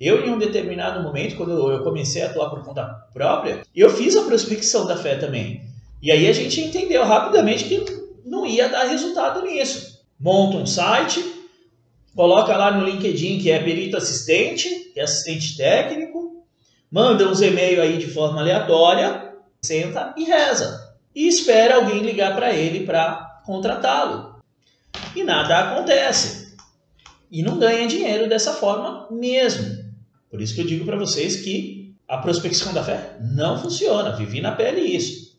Eu, em um determinado momento, quando eu comecei a atuar por conta própria, eu fiz a prospecção da fé também. E aí a gente entendeu rapidamente que não ia dar resultado nisso. Monta um site, coloca lá no LinkedIn que é perito assistente, que é assistente técnico, manda uns e-mails aí de forma aleatória, senta e reza. E espera alguém ligar para ele para contratá-lo. E nada acontece. E não ganha dinheiro dessa forma mesmo. Por isso que eu digo para vocês que a prospecção da fé não funciona. Vivi na pele isso.